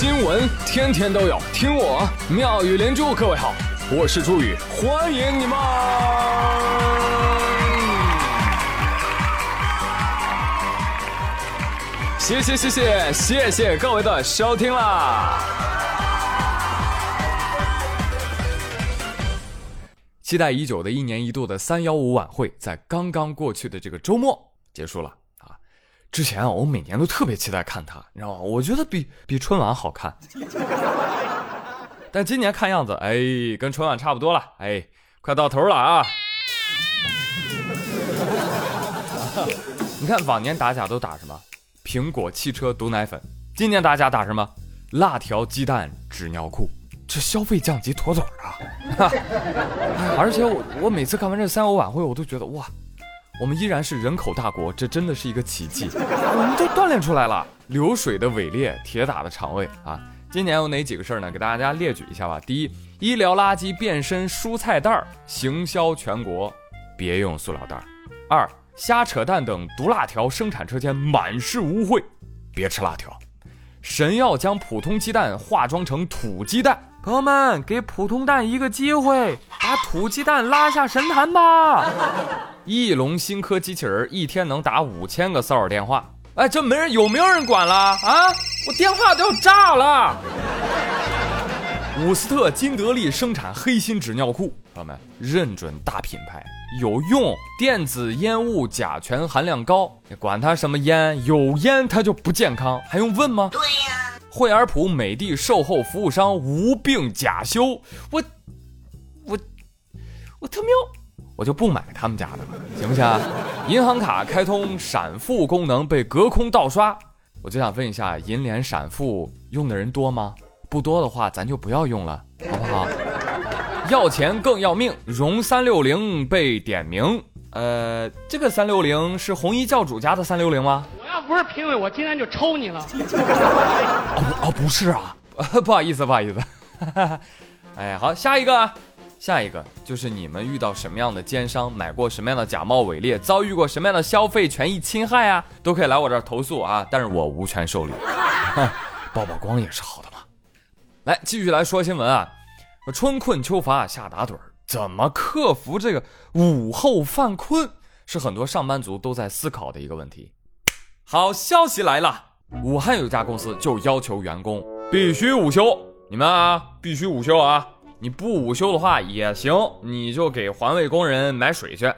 新闻天天都有，听我妙语连珠。各位好，我是朱宇，欢迎你们！谢谢谢谢谢谢各位的收听啦！期待已久的一年一度的三幺五晚会，在刚刚过去的这个周末结束了。之前啊，我每年都特别期待看它，你知道吗？我觉得比比春晚好看。但今年看样子，哎，跟春晚差不多了，哎，快到头了啊！你看往年打假都打什么？苹果、汽车、毒奶粉。今年打假打什么？辣条、鸡蛋、纸尿裤。这消费降级妥妥的。而且我我每次看完这三幺晚会，我都觉得哇。我们依然是人口大国，这真的是一个奇迹。我们就锻炼出来了，流水的尾裂，铁打的肠胃啊！今年有哪几个事儿呢？给大家列举一下吧。第一，医疗垃圾变身蔬菜袋儿，行销全国，别用塑料袋儿。二，瞎扯淡等毒辣条生产车间满是污秽，别吃辣条。神要将普通鸡蛋化妆成土鸡蛋，朋友们给普通蛋一个机会，把土鸡蛋拉下神坛吧。翼龙新科机器人一天能打五千个骚扰电话，哎，这没人有没有人管了啊？我电话都要炸了。伍斯特金德利生产黑心纸尿裤，朋友们认准大品牌有用，电子烟雾甲醛含量高，你管它什么烟，有烟它就不健康，还用问吗？对呀。惠而浦美的售后服务商无病假修，我我我特喵。我就不买他们家的了，行不行？银行卡开通闪付功能被隔空盗刷，我就想问一下，银联闪付用的人多吗？不多的话，咱就不要用了，好不好？要钱更要命，融三六零被点名，呃，这个三六零是红衣教主家的三六零吗？我要不是评委，我今天就抽你了。哦哦，不是啊，不好意思，不好意思。哎，好，下一个。下一个就是你们遇到什么样的奸商，买过什么样的假冒伪劣，遭遇过什么样的消费权益侵害啊，都可以来我这儿投诉啊，但是我无权受理，曝曝光也是好的嘛。来，继续来说新闻啊，春困秋乏夏打盹儿，怎么克服这个午后犯困，是很多上班族都在思考的一个问题。好消息来了，武汉有家公司就要求员工必须午休，你们啊，必须午休啊。你不午休的话也行，你就给环卫工人买水去，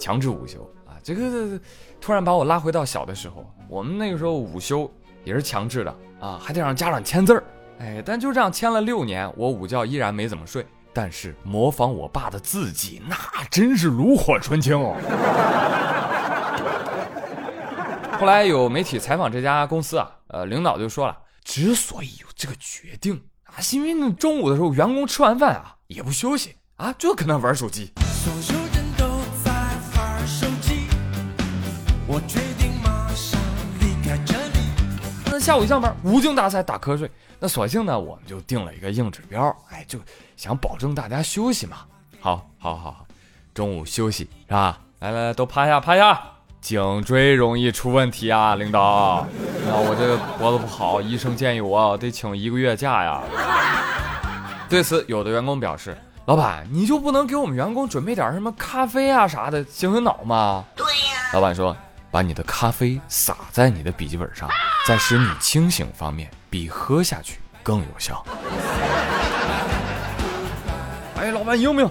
强制午休啊！这个突然把我拉回到小的时候，我们那个时候午休也是强制的啊，还得让家长签字儿。哎，但就这样签了六年，我午觉依然没怎么睡，但是模仿我爸的字迹那真是炉火纯青哦。后来有媒体采访这家公司啊，呃，领导就说了，之所以有这个决定。啊，因为那中午的时候，员工吃完饭啊也不休息啊，就搁那玩手机。那下午一上班，无精打采打瞌睡。那索性呢，我们就定了一个硬指标，哎，就想保证大家休息嘛。好，好，好，好，中午休息是吧？来来来，都趴下，趴下。颈椎容易出问题啊，领导。啊，我这个脖子不好，医生建议我得请一个月假呀。对此，有的员工表示：“老板，你就不能给我们员工准备点什么咖啡啊啥的，醒醒脑吗？”对呀。老板说：“把你的咖啡洒在你的笔记本上，在使你清醒方面，比喝下去更有效。” 哎，老板，你有没有？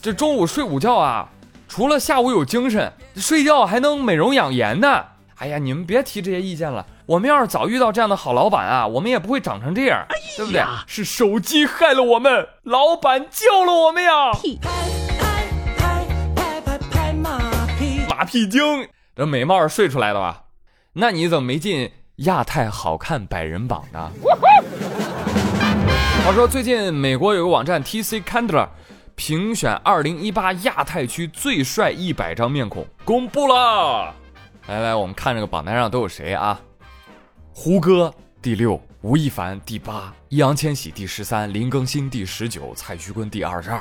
这中午睡午觉啊？除了下午有精神，睡觉还能美容养颜呢。哎呀，你们别提这些意见了。我们要是早遇到这样的好老板啊，我们也不会长成这样，对不对？是手机害了我们，老板救了我们呀！马屁精，这美貌是睡出来的吧？那你怎么没进亚太好看百人榜呢？话说最近美国有个网站 T C Candler。评选二零一八亚太区最帅一百张面孔公布了，来来，我们看这个榜单上都有谁啊？胡歌第六，吴亦凡第八，易烊千玺第十三，林更新第十九，蔡徐坤第二十二。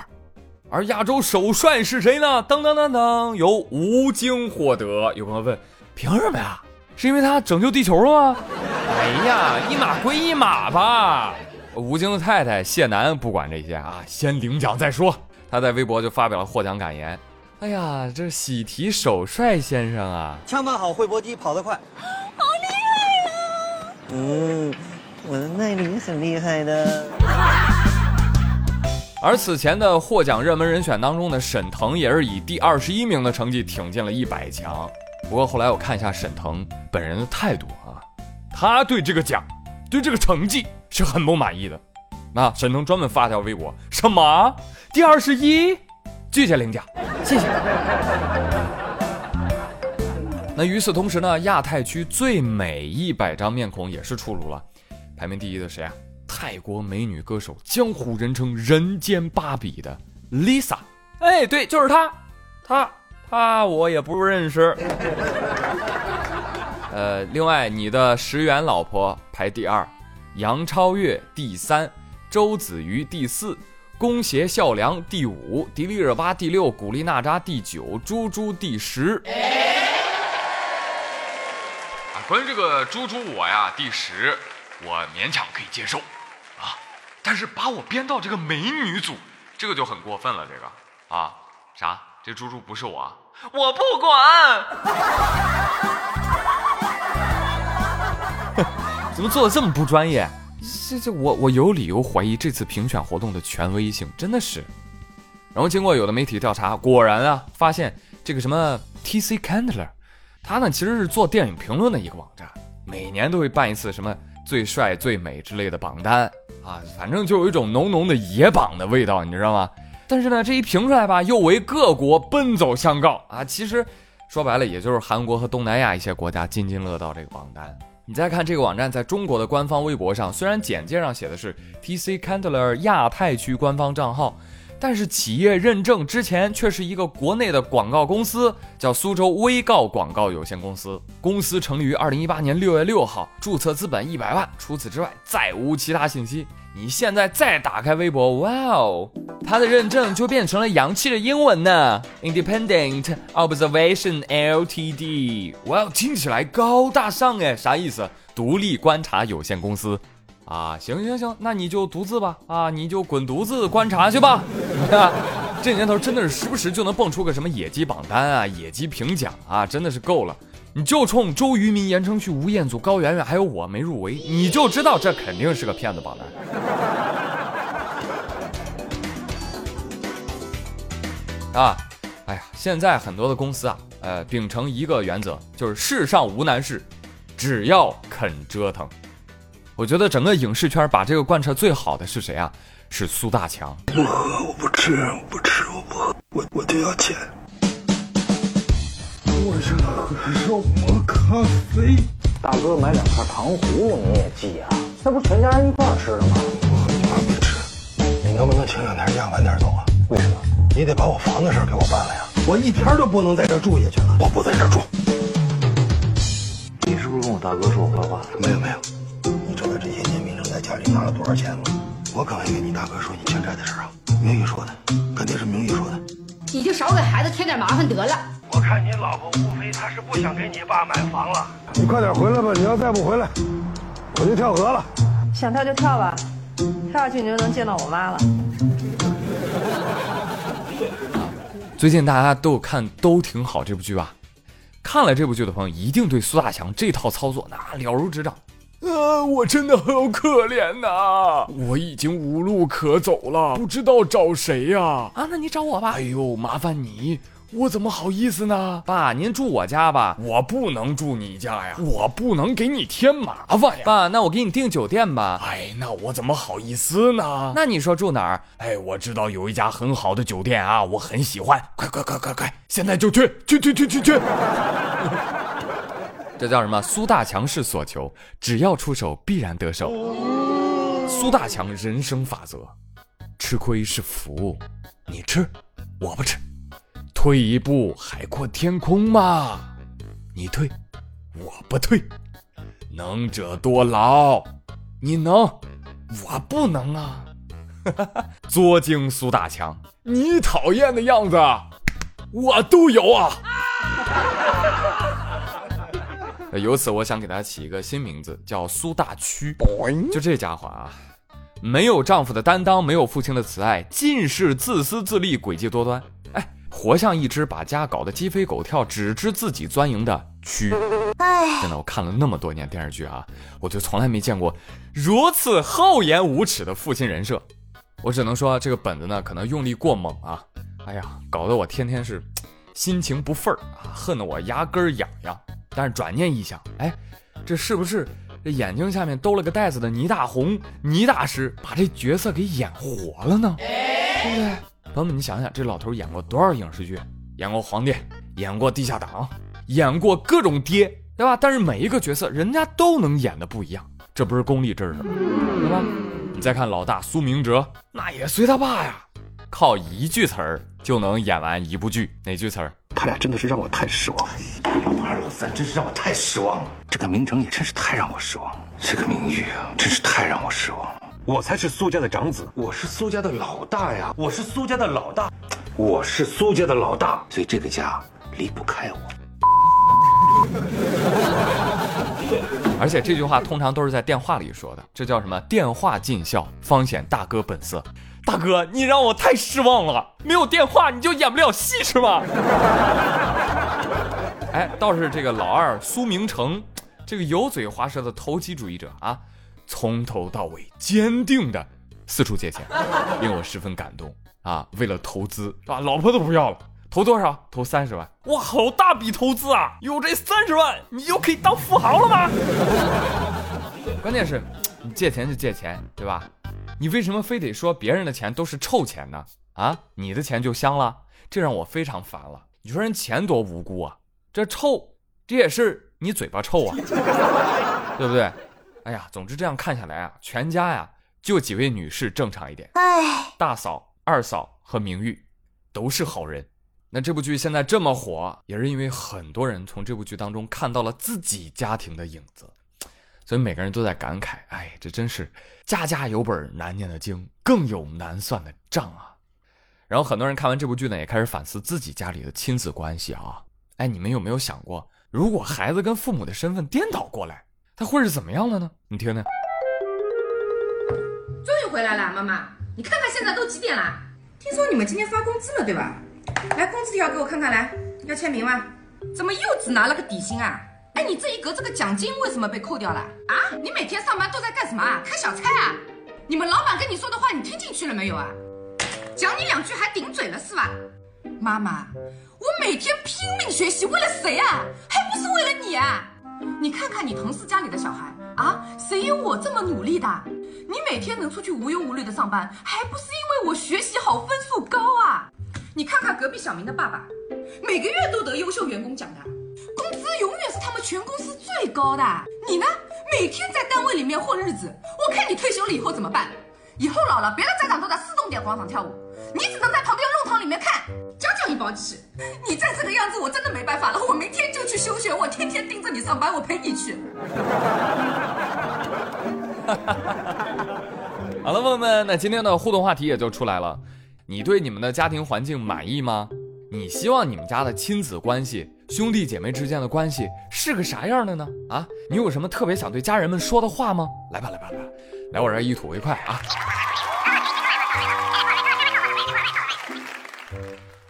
而亚洲首帅是谁呢？噔噔噔噔，由吴京获得。有朋友问，凭什么呀？是因为他拯救地球了吗？哎呀，一码归一码吧。吴京的太太谢楠不管这些啊，先领奖再说。他在微博就发表了获奖感言。哎呀，这喜提首帅先生啊，枪法好，会搏击，跑得快，好厉害呀！嗯，我的耐力很厉害的。而此前的获奖热门人选当中的沈腾也是以第二十一名的成绩挺进了一百强。不过后来我看一下沈腾本人的态度啊，他对这个奖，对这个成绩是很不满意的。那沈腾专门发条微博，什么第二十一，拒绝领奖，谢谢。那与此同时呢，亚太区最美一百张面孔也是出炉了，排名第一的谁啊？泰国美女歌手，江湖人称“人间芭比”的 Lisa，哎，对，就是她，她，她，我也不认识。呃，另外，你的石原老婆排第二，杨超越第三，周子瑜第四，宫胁孝良第五，迪丽热巴第六，古力娜扎第九，猪猪第十。啊，关于这个猪猪我呀，第十，我勉强可以接受啊。但是把我编到这个美女组，这个就很过分了。这个啊，啥？这猪猪不是我，我不管。怎么做的这么不专业？这这我我有理由怀疑这次评选活动的权威性，真的是。然后经过有的媒体调查，果然啊，发现这个什么 T C Candler，他呢其实是做电影评论的一个网站，每年都会办一次什么。最帅、最美之类的榜单啊，反正就有一种浓浓的野榜的味道，你知道吗？但是呢，这一评出来吧，又为各国奔走相告啊。其实说白了，也就是韩国和东南亚一些国家津津乐道这个榜单。你再看这个网站在中国的官方微博上，虽然简介上写的是 T C Candler 亚太区官方账号。但是企业认证之前却是一个国内的广告公司，叫苏州微告广告有限公司。公司成立于二零一八年六月六号，注册资本一百万。除此之外，再无其他信息。你现在再打开微博，哇哦，它的认证就变成了洋气的英文呢，Independent Observation Ltd。哇哦，听起来高大上哎，啥意思？独立观察有限公司。啊，行行行，那你就独自吧，啊，你就滚犊子观察去吧。你 看这年头真的是时不时就能蹦出个什么野鸡榜单啊，野鸡评奖啊，真的是够了。你就冲周渝民、言承旭、吴彦祖、高圆圆还有我没入围，你就知道这肯定是个骗子榜单。啊，哎呀，现在很多的公司啊，呃，秉承一个原则，就是世上无难事，只要肯折腾。我觉得整个影视圈把这个贯彻最好的是谁啊？是苏大强。不喝，我不吃，我不吃，我不喝，我我就要钱。我想喝肉沫咖啡。大哥买两块糖葫芦你也寄啊？那不全家人一块吃的吗？我和你妈没吃。你能不能请两天假晚点走啊？为什么？你得把我房子事给我办了呀！我一天都不能在这住下去了。我不在这住。你是不是跟我大哥说我坏话？没有没有。你知道这些年明成在家里拿了多少钱吗？我刚也跟你大哥说你欠债的事啊，明玉说的，肯定是明玉说的。你就少给孩子添点麻烦得了。我看你老婆无非她是不想给你爸买房了。你快点回来吧，你要再不回来，我就跳河了。想跳就跳吧，跳下去你就能见到我妈了。最近大家都有看都挺好这部剧吧？看了这部剧的朋友一定对苏大强这套操作那了如指掌。啊，我真的好可怜呐！我已经无路可走了，不知道找谁呀？啊，那你找我吧。哎呦，麻烦你，我怎么好意思呢？爸，您住我家吧。我不能住你家呀，我不能给你添麻烦呀。爸，那我给你订酒店吧。哎，那我怎么好意思呢？那你说住哪儿？哎，我知道有一家很好的酒店啊，我很喜欢。快快快快快，现在就去去去去去去！这叫什么？苏大强式所求，只要出手必然得手。苏大强人生法则：吃亏是福，你吃，我不吃；退一步海阔天空嘛，你退，我不退。能者多劳，你能，我不能啊！作精苏大强，你讨厌的样子，我都有啊！呃由此我想给他起一个新名字，叫苏大蛆。就这家伙啊，没有丈夫的担当，没有父亲的慈爱，尽是自私自利、诡计多端。哎，活像一只把家搞得鸡飞狗跳、只知自己钻营的蛆。哎，真的，我看了那么多年电视剧啊，我就从来没见过如此厚颜无耻的父亲人设。我只能说，这个本子呢，可能用力过猛啊。哎呀，搞得我天天是心情不忿儿啊，恨得我牙根痒痒。但是转念一想，哎，这是不是这眼睛下面兜了个袋子的倪大红倪大师把这角色给演活了呢？对不对？朋友们，你想想，这老头演过多少影视剧？演过皇帝，演过地下党，演过各种爹，对吧？但是每一个角色，人家都能演的不一样，这不是功力，这是什么？对吧？你再看老大苏明哲，那也随他爸呀，靠一句词儿就能演完一部剧。哪句词儿？他俩真的是让我太失望了。老二老三真是让我太失望了。这个名城也真是太让我失望了。这个名誉啊，真是太让我失望了。我才是苏家的长子，我是苏家的老大呀，我是苏家的老大，我是苏家的老大，所以这个家离不开我。而且这句话通常都是在电话里说的，这叫什么？电话尽孝，方显大哥本色。大哥，你让我太失望了，没有电话你就演不了戏是吧？哎，倒是这个老二苏明成，这个油嘴滑舌的投机主义者啊，从头到尾坚定的四处借钱，令我十分感动啊！为了投资啊，老婆都不要了。投多少？投三十万！哇，好大笔投资啊！有这三十万，你就可以当富豪了吗？关键是，你借钱就借钱，对吧？你为什么非得说别人的钱都是臭钱呢？啊，你的钱就香了？这让我非常烦了。你说人钱多无辜啊，这臭，这也是你嘴巴臭啊，对不对？哎呀，总之这样看下来啊，全家呀就几位女士正常一点。哎，大嫂、二嫂和明玉都是好人。那这部剧现在这么火，也是因为很多人从这部剧当中看到了自己家庭的影子，所以每个人都在感慨：哎，这真是家家有本难念的经，更有难算的账啊！然后很多人看完这部剧呢，也开始反思自己家里的亲子关系啊。哎，你们有没有想过，如果孩子跟父母的身份颠倒过来，他会是怎么样的呢？你听听。终于回来了，妈妈，你看看现在都几点了？听说你们今天发工资了，对吧？来，工资条给我看看，来，要签名吗？怎么又只拿了个底薪啊？哎，你这一格这个奖金为什么被扣掉了？啊？你每天上班都在干什么啊？开小差啊？你们老板跟你说的话你听进去了没有啊？讲你两句还顶嘴了是吧？妈妈，我每天拼命学习，为了谁啊？还不是为了你啊？你看看你同事家里的小孩啊，谁有我这么努力的？你每天能出去无忧无虑的上班，还不是因为我学习好，分数高啊？你看看隔壁小明的爸爸，每个月都得优秀员工奖的，工资永远是他们全公司最高的。你呢，每天在单位里面混日子，我看你退休了以后怎么办？以后老了，别的家长都在四重点广场跳舞，你只能在旁边弄堂里面看，将就一包气。你再这个样子，我真的没办法了，我明天就去休学，我天天盯着你上班，我陪你去。好了，朋友们，那今天的互动话题也就出来了。你对你们的家庭环境满意吗？你希望你们家的亲子关系、兄弟姐妹之间的关系是个啥样的呢？啊，你有什么特别想对家人们说的话吗？来吧，来吧，来吧，来我这儿一吐为快啊！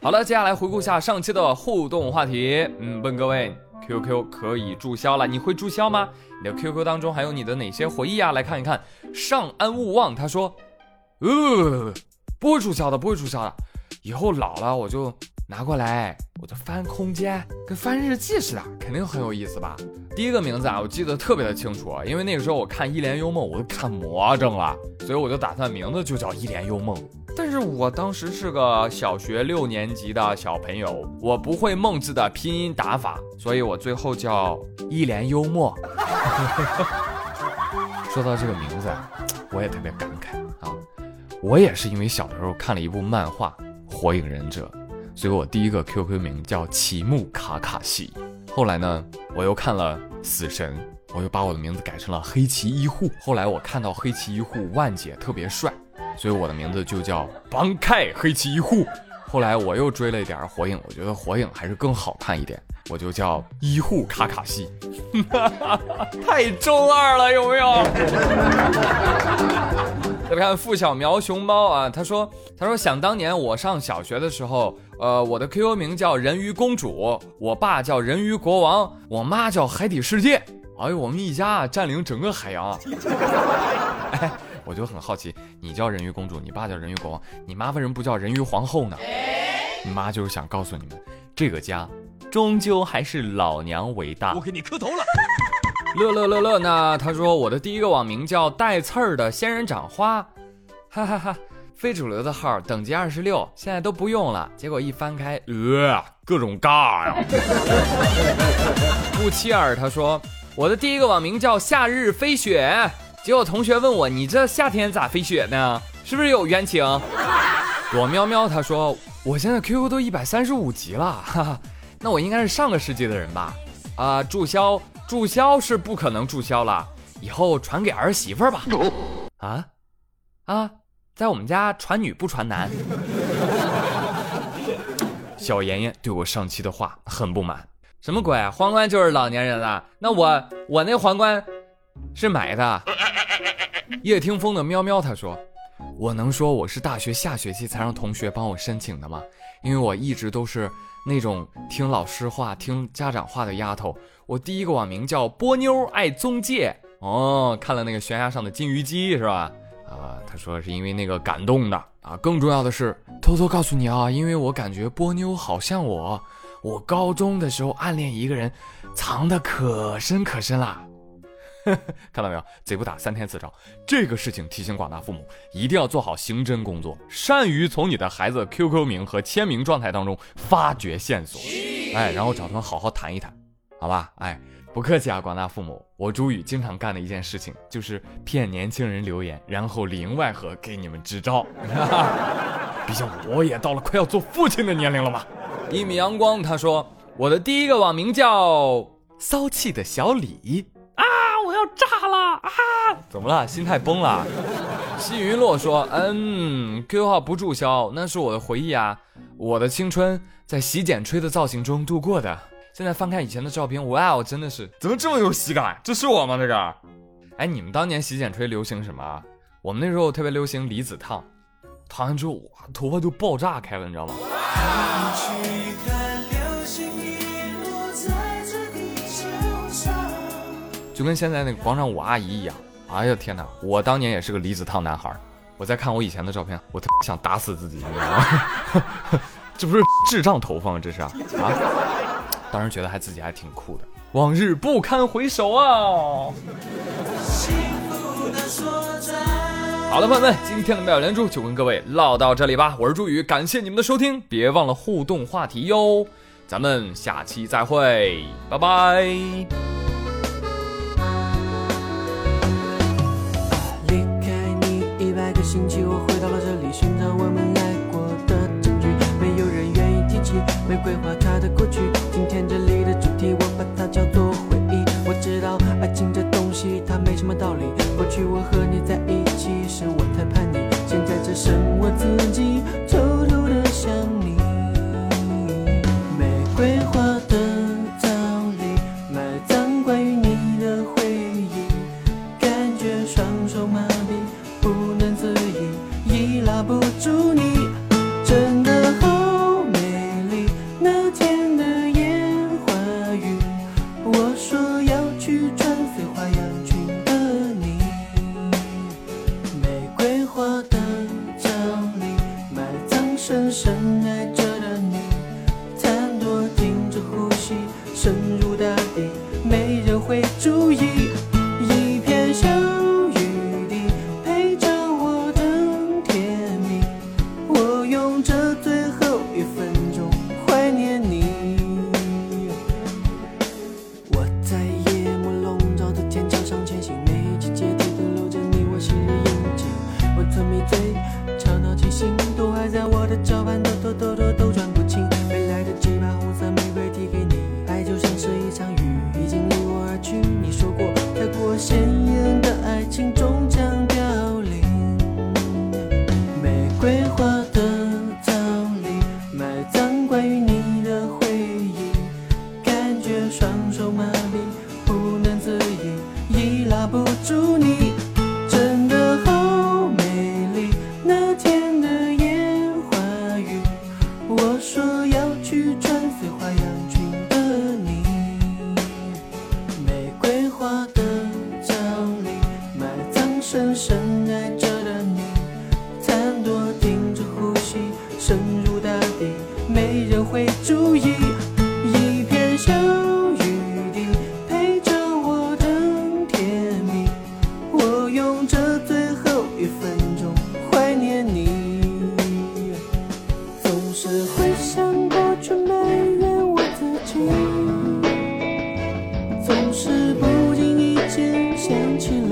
好了，接下来回顾下上期的互动话题。嗯，问各位，QQ 可以注销了，你会注销吗？你的 QQ 当中还有你的哪些回忆啊？来看一看，上安勿忘，他说，呃。不会注销的，不会注销的。以后老了我就拿过来，我就翻空间，跟翻日记似的，肯定很有意思吧？第一个名字啊，我记得特别的清楚，因为那个时候我看《一帘幽梦》，我都看魔怔了，所以我就打算名字就叫《一帘幽梦》。但是我当时是个小学六年级的小朋友，我不会梦字的拼音打法，所以我最后叫一帘幽默。说到这个名字，我也特别感慨。我也是因为小时候看了一部漫画《火影忍者》，所以我第一个 QQ 名叫奇木卡卡西。后来呢，我又看了《死神》，我又把我的名字改成了黑崎一护。后来我看到黑崎一护万姐特别帅，所以我的名字就叫邦凯黑崎一护。后来我又追了一点火影，我觉得火影还是更好看一点，我就叫一护卡卡西，太中二了，有没有？再看付小苗熊猫啊，他说他说想当年我上小学的时候，呃，我的 QQ 名叫人鱼公主，我爸叫人鱼国王，我妈叫海底世界。哎呦，我们一家占领整个海洋！哎，我就很好奇，你叫人鱼公主，你爸叫人鱼国王，你妈为什么不叫人鱼皇后呢？你妈就是想告诉你们，这个家终究还是老娘为大。我给你磕头了。乐乐乐乐呢？他说我的第一个网名叫带刺儿的仙人掌花，哈哈哈。非主流的号等级二十六，现在都不用了。结果一翻开，呃，各种尬呀。布七尔他说我的第一个网名叫夏日飞雪，结果同学问我你这夏天咋飞雪呢？是不是有冤情？躲喵喵他说我现在 QQ 都一百三十五级了，哈哈，那我应该是上个世纪的人吧？啊，注销。注销是不可能注销了，以后传给儿媳妇儿吧。啊啊，在我们家传女不传男。小妍妍对我上期的话很不满，什么鬼？皇冠就是老年人了？那我我那皇冠是买的。叶听风的喵喵他说，我能说我是大学下学期才让同学帮我申请的吗？因为我一直都是那种听老师话、听家长话的丫头。我第一个网名叫波妞爱宗介哦，看了那个悬崖上的金鱼姬是吧？啊，他说是因为那个感动的啊。更重要的是，偷偷告诉你啊，因为我感觉波妞好像我，我高中的时候暗恋一个人，藏的可深可深啦。看到没有，贼不打三天自招。这个事情提醒广大父母，一定要做好刑侦工作，善于从你的孩子 QQ 名和签名状态当中发掘线索，哎，然后找他们好好谈一谈。好吧，哎，不客气啊，广大父母，我朱宇经常干的一件事情就是骗年轻人留言，然后里应外合给你们支招。毕竟我也到了快要做父亲的年龄了嘛。一米阳光他说，我的第一个网名叫骚气的小李，炸了啊！怎么了？心态崩了？西云落说，嗯，QQ 号不注销，那是我的回忆啊，我的青春在洗剪吹的造型中度过的。现在翻看以前的照片，哇哦，真的是怎么这么有喜感？这是我吗？这个？哎，你们当年洗剪吹流行什么？我们那时候特别流行离子烫，烫完之后哇，头发就爆炸开了，你知道吗？就跟现在那个广场舞阿姨一样。哎呀天哪，我当年也是个离子烫男孩。我在看我以前的照片，我特别想打死自己，你知道吗？这不是智障头发吗？这是啊？当时觉得还自己还挺酷的，往日不堪回首啊！好了，朋友们，今天的妙连珠就跟各位唠到这里吧。我是朱宇，感谢你们的收听，别忘了互动话题哟。咱们下期再会，拜拜。星期我回到了这里，寻找我们来过的证据。没有人愿意提起玫瑰花它的过去。今天这里的主题，我把它叫做回忆。我知道爱情这东西，它没什么道理。过去我和你在一起，是我太叛逆。现在只剩我自己，偷偷的想你。玫瑰花的。想去